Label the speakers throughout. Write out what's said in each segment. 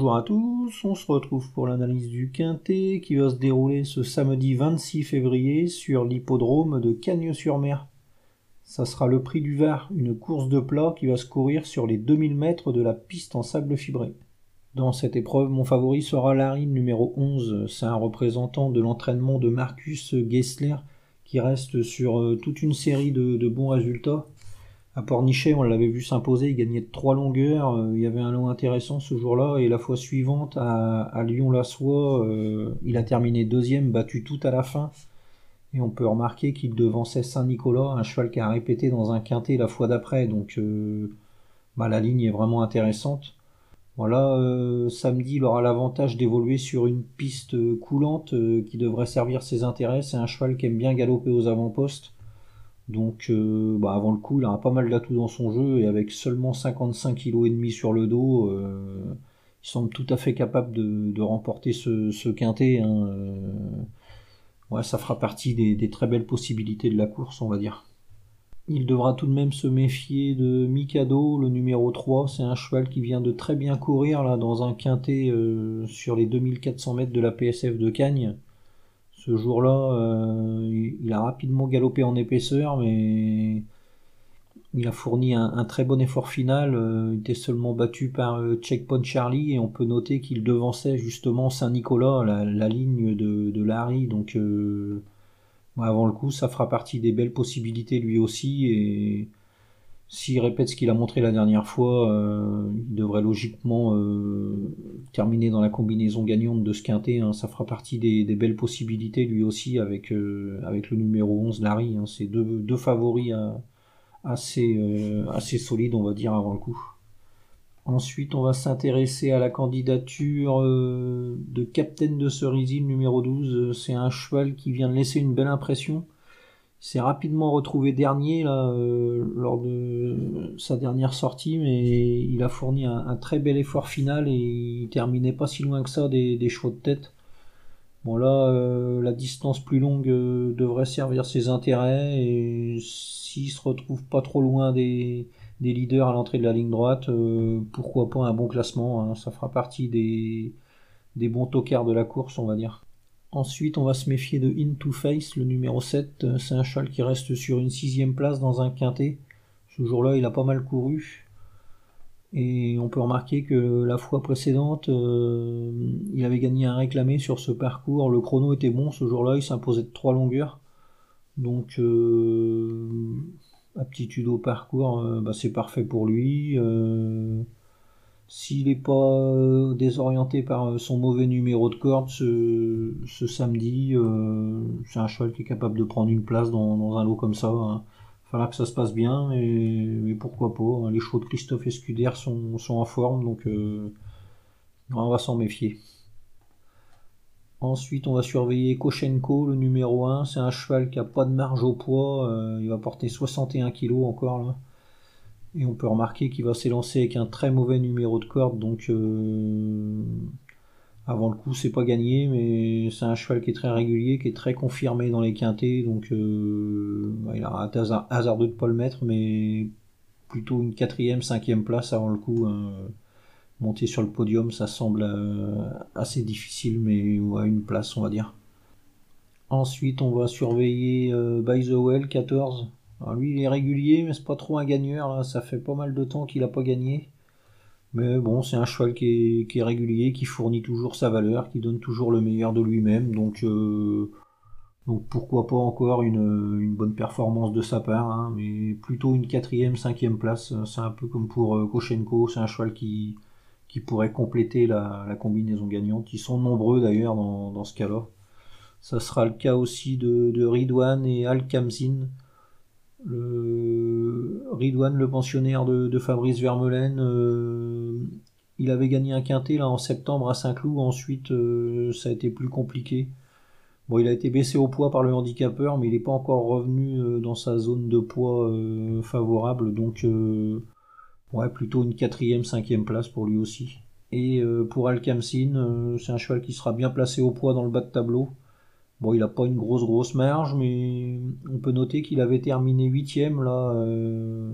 Speaker 1: Bonjour à tous, on se retrouve pour l'analyse du Quintet qui va se dérouler ce samedi 26 février sur l'hippodrome de Cagnes-sur-Mer. Ça sera le prix du Var, une course de plat qui va se courir sur les 2000 mètres de la piste en sable fibré. Dans cette épreuve, mon favori sera Larry numéro 11. C'est un représentant de l'entraînement de Marcus Gessler qui reste sur euh, toute une série de, de bons résultats. À Pornichet, on l'avait vu s'imposer, il gagnait trois longueurs, euh, il y avait un lot intéressant ce jour-là, et la fois suivante, à, Lyon-la-Soie, euh, il a terminé deuxième, battu tout à la fin, et on peut remarquer qu'il devançait Saint-Nicolas, un cheval qui a répété dans un quintet la fois d'après, donc euh, bah, la ligne est vraiment intéressante. Voilà, samedi, il aura l'avantage d'évoluer sur une piste coulante qui devrait servir ses intérêts, c'est un cheval qui aime bien galoper aux avant-postes, donc euh, bah, avant le coup, il aura pas mal d'atouts dans son jeu et avec seulement 55 kg et demi sur le dos, euh, il semble tout à fait capable de, remporter ce, quintet. Hein, euh. ça fera partie des, très belles possibilités de la course, on va dire. Il devra tout de même se méfier de Mikado, le numéro 3. C'est un cheval qui vient de très bien courir là dans un quintet sur les 2400 mètres de la PSF de Cagnes. Ce jour-là, euh, il a rapidement galopé en épaisseur, mais il a fourni un, très bon effort final. Euh, il était seulement battu par euh, Checkpoint Charlie et on peut noter qu'il devançait justement Saint-Nicolas, la, ligne de, Larry. Donc avant le coup, ça fera partie des belles possibilités lui aussi. Et s'il répète ce qu'il a montré la dernière fois, euh, il devrait logiquement euh, terminer dans la combinaison gagnante de ce quintet. Hein. Ça fera partie des, belles possibilités lui aussi avec, euh, le numéro 11, Larry. Hein. C'est deux, favoris assez, assez solides, on va dire, avant le coup. Ensuite, on va s'intéresser à la candidature de Captain de Cerisy, numéro 12. C'est un cheval qui vient de laisser une belle impression s'est rapidement retrouvé dernier euh, lors de sa dernière sortie, mais il a fourni un, très bel effort final et il terminait pas si loin que ça des, chevaux de tête. Bon là, euh, la distance plus longue euh, devrait servir ses intérêts et s'il se retrouve pas trop loin des, leaders à l'entrée de la ligne droite, pourquoi pas un bon classement, hein. ça fera partie des, des bons tocards de la course, on va dire. Ensuite, on va se méfier de Into Face, le numéro 7. C'est un cheval qui reste sur une sixième place dans un quintet. Ce jour-là, il a pas mal couru. Et on peut remarquer que la fois précédente, euh, il avait gagné un réclamé sur ce parcours. Le chrono était bon ce jour-là, il s'imposait de trois longueurs. Donc, euh, aptitude au parcours, euh, bah, c'est parfait pour lui. S'il n'est pas euh, désorienté par euh, son mauvais numéro de corde ce, samedi, euh, c'est un cheval qui est capable de prendre une place dans, un lot comme ça. Hein. Faudra que ça se passe bien, mais, pourquoi pas. Hein. Les chevaux de Christophe Escuder sont, en forme, donc on va s'en méfier. Ensuite, on va surveiller Koshenko, le numéro 1. C'est un cheval qui a pas de marge au poids. il va porter 61 kg encore là. Et on peut remarquer qu'il va s'élancer avec un très mauvais numéro de corde, donc euh, avant le coup c'est pas gagné, mais c'est un cheval qui est très régulier, qui est très confirmé dans les quintés, donc euh, il a raté hasardeux de pas le mettre, mais plutôt une quatrième, cinquième place avant le coup. Hein. Monter sur le podium, ça semble euh, assez difficile, mais une place on va dire. Ensuite on va surveiller By the Well 14 lui, il est régulier, mais c'est pas trop un gagneur. Ça fait pas mal de temps qu'il a pas gagné. Mais bon, c'est un cheval qui est, régulier, qui fournit toujours sa valeur, qui donne toujours le meilleur de lui-même. Donc, euh, pourquoi pas encore une, bonne performance de sa part. Hein. mais plutôt une quatrième, cinquième place. C'est un peu comme pour euh, Koshenko. C'est un cheval qui, qui pourrait compléter la, combinaison gagnante. Ils sont nombreux d'ailleurs dans, ce cas-là. Ça sera le cas aussi de, de Ridwan et Al Kamzin le Ridwan, le pensionnaire de, Fabrice Vermeulen, euh, il avait gagné un quintet en septembre à Saint-Cloud. Ensuite, euh, ça a été plus compliqué. Bon, il a été baissé au poids par le handicapeur, mais il n'est pas encore revenu euh, dans sa zone de poids favorable. Donc, ouais, plutôt une quatrième, cinquième place pour lui aussi. Et pour Alcamsin, c'est un cheval qui sera bien placé au poids dans le bas de tableau. Bon, il n'a pas une grosse grosse marge, mais on peut noter qu'il avait terminé huitième là euh,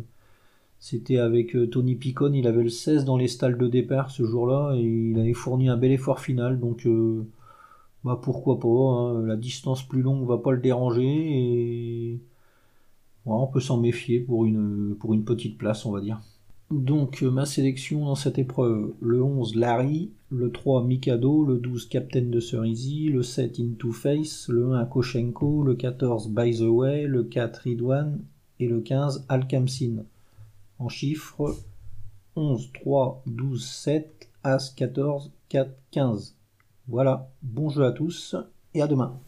Speaker 1: C'était avec euh, Tony Picon, il avait le 16 dans les stalles de départ ce jour-là et il avait fourni un bel effort final. Donc euh, bah pourquoi pas, hein. la distance plus longue va pas le déranger et on peut s'en méfier pour une, pour une petite place on va dire. Donc euh, ma sélection dans cette épreuve, le 11 Larry, le 3 Mikado, le 12 Captain de Cerisy, le 7 Into Face, le 1 Koshenko, le 14 By the Way, le 4 Ridwan et le 15 Alkamsin en chiffres 11, 3, 12, 7, As, 14, 4, 15. Voilà, bon jeu à tous et à demain.